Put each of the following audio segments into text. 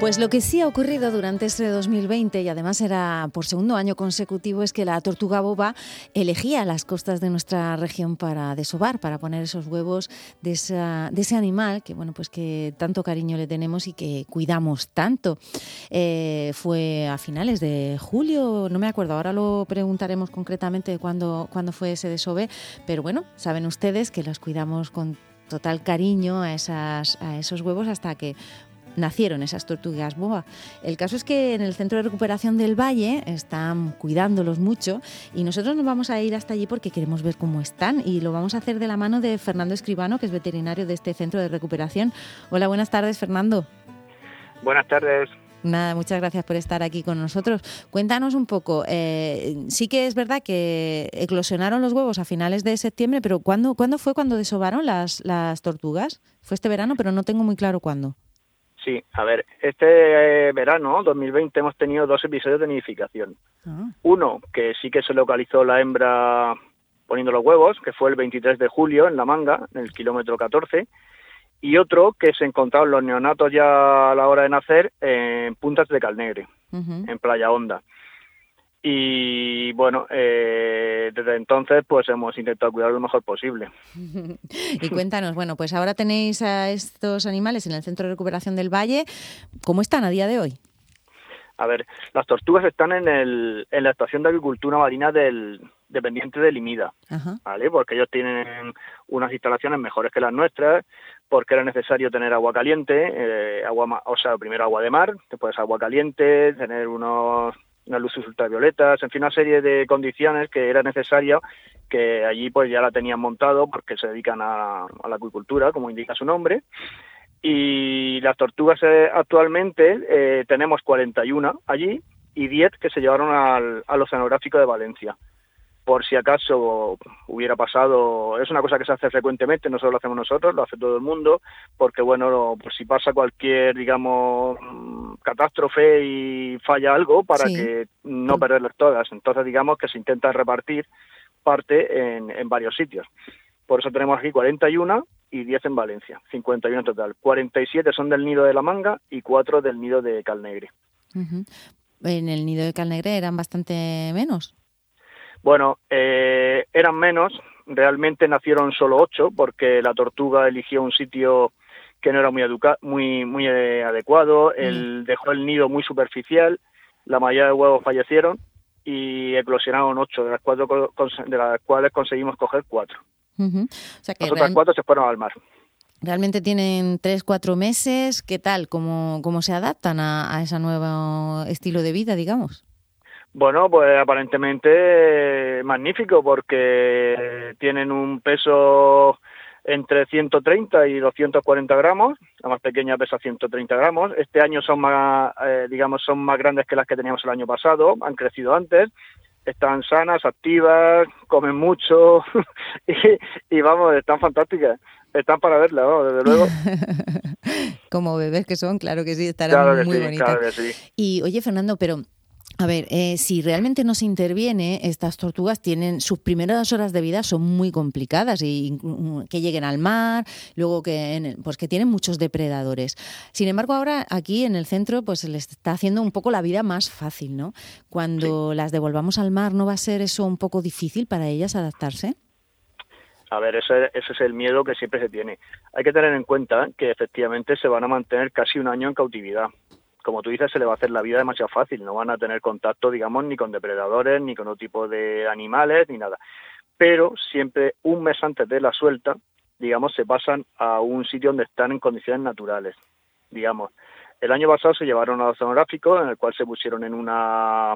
Pues lo que sí ha ocurrido durante este 2020 y además era por segundo año consecutivo es que la tortuga boba elegía las costas de nuestra región para desovar, para poner esos huevos de, ese animal que bueno pues que tanto cariño le tenemos y que cuidamos tanto. Eh, fue a finales de julio, no me acuerdo, ahora lo preguntaremos concretamente cuándo, cuándo fue ese desove, pero bueno, saben ustedes que las cuidamos con total cariño a, esas, a esos huevos hasta que nacieron esas tortugas boba. El caso es que en el Centro de Recuperación del Valle están cuidándolos mucho y nosotros nos vamos a ir hasta allí porque queremos ver cómo están y lo vamos a hacer de la mano de Fernando Escribano, que es veterinario de este Centro de Recuperación. Hola, buenas tardes, Fernando. Buenas tardes. Nada, muchas gracias por estar aquí con nosotros. Cuéntanos un poco, eh, sí que es verdad que eclosionaron los huevos a finales de septiembre, pero ¿cuándo, ¿cuándo fue cuando desovaron las, las tortugas? Fue este verano, pero no tengo muy claro cuándo. Sí, a ver, este eh, verano, 2020, hemos tenido dos episodios de nidificación. Ah. Uno, que sí que se localizó la hembra poniendo los huevos, que fue el 23 de julio en La Manga, en el kilómetro 14, y otro que se encontraron los neonatos ya a la hora de nacer en Puntas de Calnegre, en Playa Honda. Y bueno, eh, desde entonces pues hemos intentado cuidar lo mejor posible. y cuéntanos, bueno, pues ahora tenéis a estos animales en el Centro de Recuperación del Valle. ¿Cómo están a día de hoy? A ver, las tortugas están en, el, en la estación de agricultura marina del dependiente de Limida, ¿vale? Porque ellos tienen unas instalaciones mejores que las nuestras, porque era necesario tener agua caliente, eh, agua, o sea, primero agua de mar, después agua caliente, tener unos unas luces ultravioletas, en fin, una serie de condiciones que era necesaria que allí pues ya la tenían montado porque se dedican a, la acuicultura, como indica su nombre. Y las tortugas eh, actualmente eh, tenemos 41 allí y 10 que se llevaron al, al Oceanográfico de Valencia por si acaso hubiera pasado, es una cosa que se hace frecuentemente, no solo lo hacemos nosotros, lo hace todo el mundo, porque bueno, por si pasa cualquier, digamos, catástrofe y falla algo, para que no perderlas todas. Entonces, digamos que se intenta repartir parte en, en varios sitios. Por eso tenemos aquí 41 y 10 en Valencia, 51 en total. 47 son del nido de la manga y 4 del nido de Calnegre. En el nido de Calnegre eran bastante menos. Bueno, eh, eran menos, realmente nacieron solo ocho porque la tortuga eligió un sitio que no era muy muy muy eh, adecuado, él mm. dejó el nido muy superficial, la mayoría de huevos fallecieron y eclosionaron ocho, de las, cuatro, de las cuales conseguimos coger cuatro. Las otras cuatro se fueron al mar. Realmente tienen tres, cuatro meses. ¿Qué tal? ¿Cómo, cómo se adaptan a, a ese nuevo estilo de vida, digamos? Bueno, pues aparentemente magnífico porque tienen un peso entre 130 y 240 gramos, la más pequeña pesa 130 gramos. Este año son más, eh, digamos, son más grandes que las que teníamos el año pasado, han crecido antes, están sanas, activas, comen mucho y, vamos, están fantásticas. Están para verla, desde luego. Como bebés que son, claro que sí, estarán muy bonitas. Claro que sí. Y oye, Fernando, pero a ver, eh, si realmente no se interviene, estas tortugas tienen sus primeras horas de vida son muy complicadas y que lleguen al mar, luego que pues que tienen muchos depredadores. Sin embargo, ahora aquí en el centro pues se les está haciendo un poco la vida más fácil, ¿no? Cuando las devolvamos al mar, ¿no va a ser eso un poco difícil para ellas adaptarse? A ver, ese, ese es el miedo que siempre se tiene. Hay que tener en cuenta que efectivamente se van a mantener casi un año en cautividad como tú dices, se le va a hacer la vida demasiado fácil. No van a tener contacto, digamos, ni con depredadores, ni con otro tipo de animales, ni nada. Pero siempre un mes antes de la suelta, digamos, se pasan a un sitio donde están en condiciones naturales, digamos. El año pasado se llevaron al oceanográfico, en el cual se pusieron en una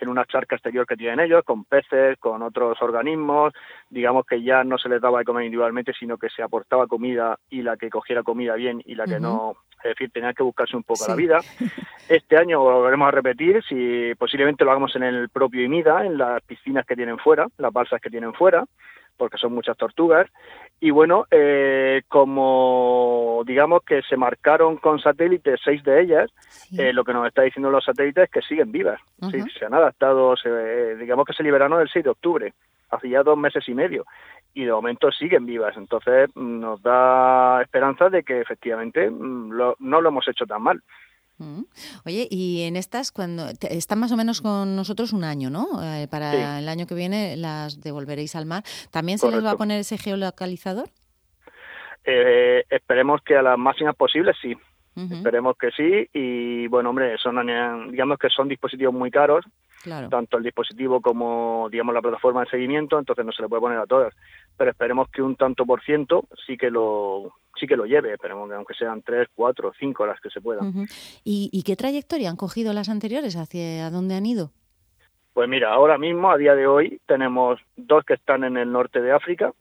en una charca exterior que tienen ellos, con peces, con otros organismos, digamos que ya no se les daba de comer individualmente, sino que se aportaba comida y la que cogiera comida bien y la que no, es decir, tenía que buscarse un poco la vida. Este año lo volveremos a repetir, si posiblemente lo hagamos en el propio IMIDA, en las piscinas que tienen fuera, las balsas que tienen fuera, porque son muchas tortugas. Y bueno, eh, como digamos que se marcaron con satélites seis de ellas, eh, lo que nos está diciendo los satélites es que siguen vivas. se han adaptado, se, digamos que se liberaron el 6 de octubre, hace ya dos meses y medio, y de momento siguen vivas. Entonces nos da esperanza de que efectivamente mm, no lo hemos hecho tan mal. Oye, y en estas, cuando están más o menos con nosotros un año, ¿no? Eh, para el año que viene las devolveréis al mar. ¿También se les va a poner ese geolocalizador? Eh, esperemos que a las máximas posibles sí. Esperemos que sí. Y bueno, hombre, son digamos que son dispositivos muy caros. Tanto el dispositivo como, digamos, la plataforma de seguimiento, entonces no se le puede poner a todas. Pero esperemos que un tanto por ciento sí que lo sí que lo lleve, esperemos que aunque sean tres, cuatro, cinco las que se puedan. ¿Y, ¿Y qué trayectoria han cogido las anteriores? ¿Hacia dónde han ido? Pues mira, ahora mismo, a día de hoy, tenemos dos que están en el norte de África,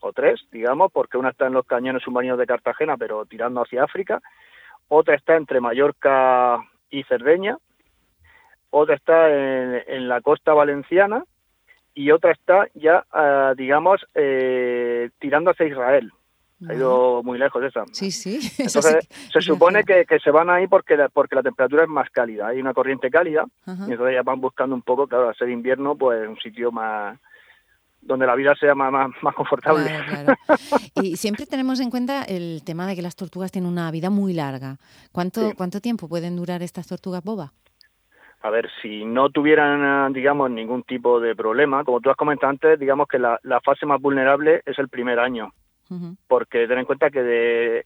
o tres, digamos, porque una está en los cañones submarinos de Cartagena, pero tirando hacia África, otra está entre Mallorca y Cerdeña, otra está en, la costa valenciana y otra está ya, ah, digamos, eh, tirando hacia Israel. Ha ido muy lejos esa. Sí, sí. Entonces, se supone que, se van ahí porque la, porque la temperatura es más cálida. Hay una corriente cálida y entonces ya van buscando un poco, claro, al ser invierno, pues un sitio más, donde la vida sea más, más, confortable. Y siempre tenemos en cuenta el tema de que las tortugas tienen una vida muy larga. ¿Cuánto, ¿cuánto tiempo pueden durar estas tortugas boba? A ver, si no tuvieran, digamos, ningún tipo de problema, como tú has comentado antes, digamos que la, fase más vulnerable es el primer año. Porque ten en cuenta que de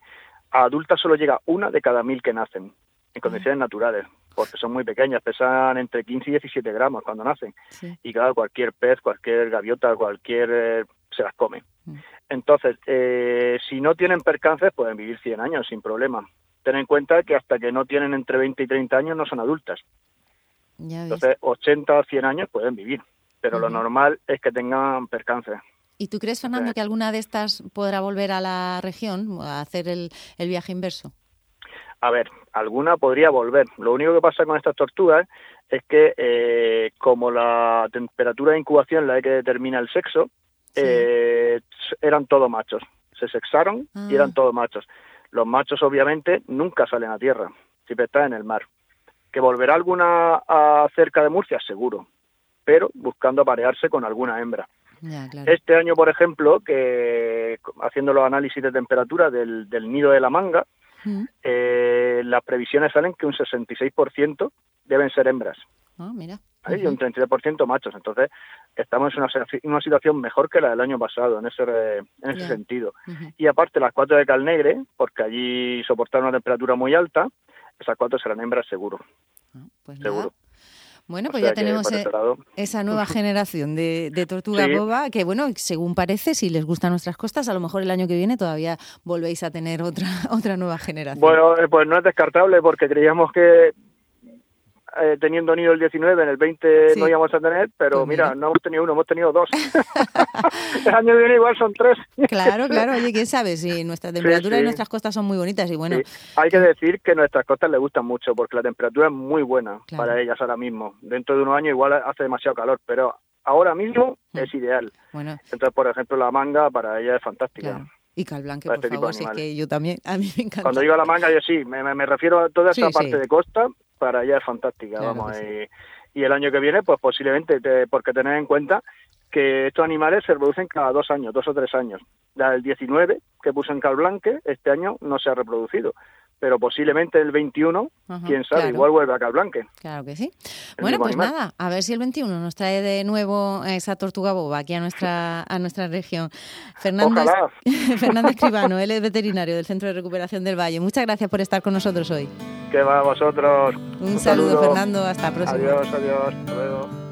adultas solo llega una de cada mil que nacen, en condiciones naturales porque son muy pequeñas, pesan entre 15 y 17 gramos cuando nacen. Y claro, cualquier pez, cualquier gaviota, cualquier... Eh, se las come. Mm. Entonces, eh, si no tienen percances, pueden vivir 100 años sin problema. Ten en cuenta que hasta que no tienen entre 20 y 30 años no son adultas. Entonces, 80 o 100 años pueden vivir, pero lo normal es que tengan percances. ¿Y tú crees, Fernando, que alguna de estas podrá volver a la región a hacer el viaje inverso? A ver, alguna podría volver. Lo único que pasa con estas tortugas es que eh, como la temperatura de incubación la que determina el sexo, eh, eran todos machos. Se sexaron y eran ah. todos machos. Los machos obviamente nunca salen a tierra, siempre están en el mar. ¿Que volverá alguna a cerca de Murcia? Seguro, pero buscando aparearse con alguna hembra. Este año, por ejemplo, que haciendo los análisis de temperatura del nido de la manga, eh, las previsiones salen que un 66% deben ser hembras. Ah, mira. Y un 33% machos. Entonces, estamos en una, situación mejor que la del año pasado en ese, en ese sentido. Y aparte, las cuatro de Calnegre, porque allí soportaron una temperatura muy alta, esas cuatro serán hembras seguro. Ah, pues seguro. Bueno, pues ya tenemos e esa nueva generación de, tortuga boba que, bueno, según parece, si les gustan nuestras costas, a lo mejor el año que viene todavía volvéis a tener otra, otra nueva generación. Bueno, eh, pues no es descartable porque creíamos que eh, teniendo nido el 19, en el 20 no íbamos a tener, pero pues mira, no hemos tenido uno, hemos tenido dos. el año que viene igual son tres. claro, claro, oye, quién sabe, si nuestra temperatura y nuestras costas son muy bonitas y bueno. Hay que decir que nuestras costas les gustan mucho porque la temperatura es muy buena para ellas ahora mismo. Dentro de unos años igual hace demasiado calor, pero ahora mismo mm. es ideal. Bueno. Entonces, por ejemplo, la manga para ella es fantástica. Y Calblanque, por este favor, que yo también, a mí me encanta. Cuando digo la manga, yo sí, me, me refiero a toda esta parte de costa, para ella es fantástica, vamos. Y, el año que viene, pues posiblemente, porque tener en cuenta que estos animales se reproducen cada dos años, dos o tres años. La del 19, que puso en Calblanque, este año no se ha reproducido pero posiblemente el 21, quién sabe, igual vuelve a Calblanque. Claro que sí. bueno, pues nada, a ver si el 21 nos trae de nuevo esa tortuga boba aquí a nuestra a nuestra región. Fernando, Fernando Escribano, él es veterinario del Centro de Recuperación del Valle. Muchas gracias por estar con nosotros hoy. Que va a vosotros. Un, saludo, Fernando. Hasta la próxima. Adiós, adiós. Hasta luego.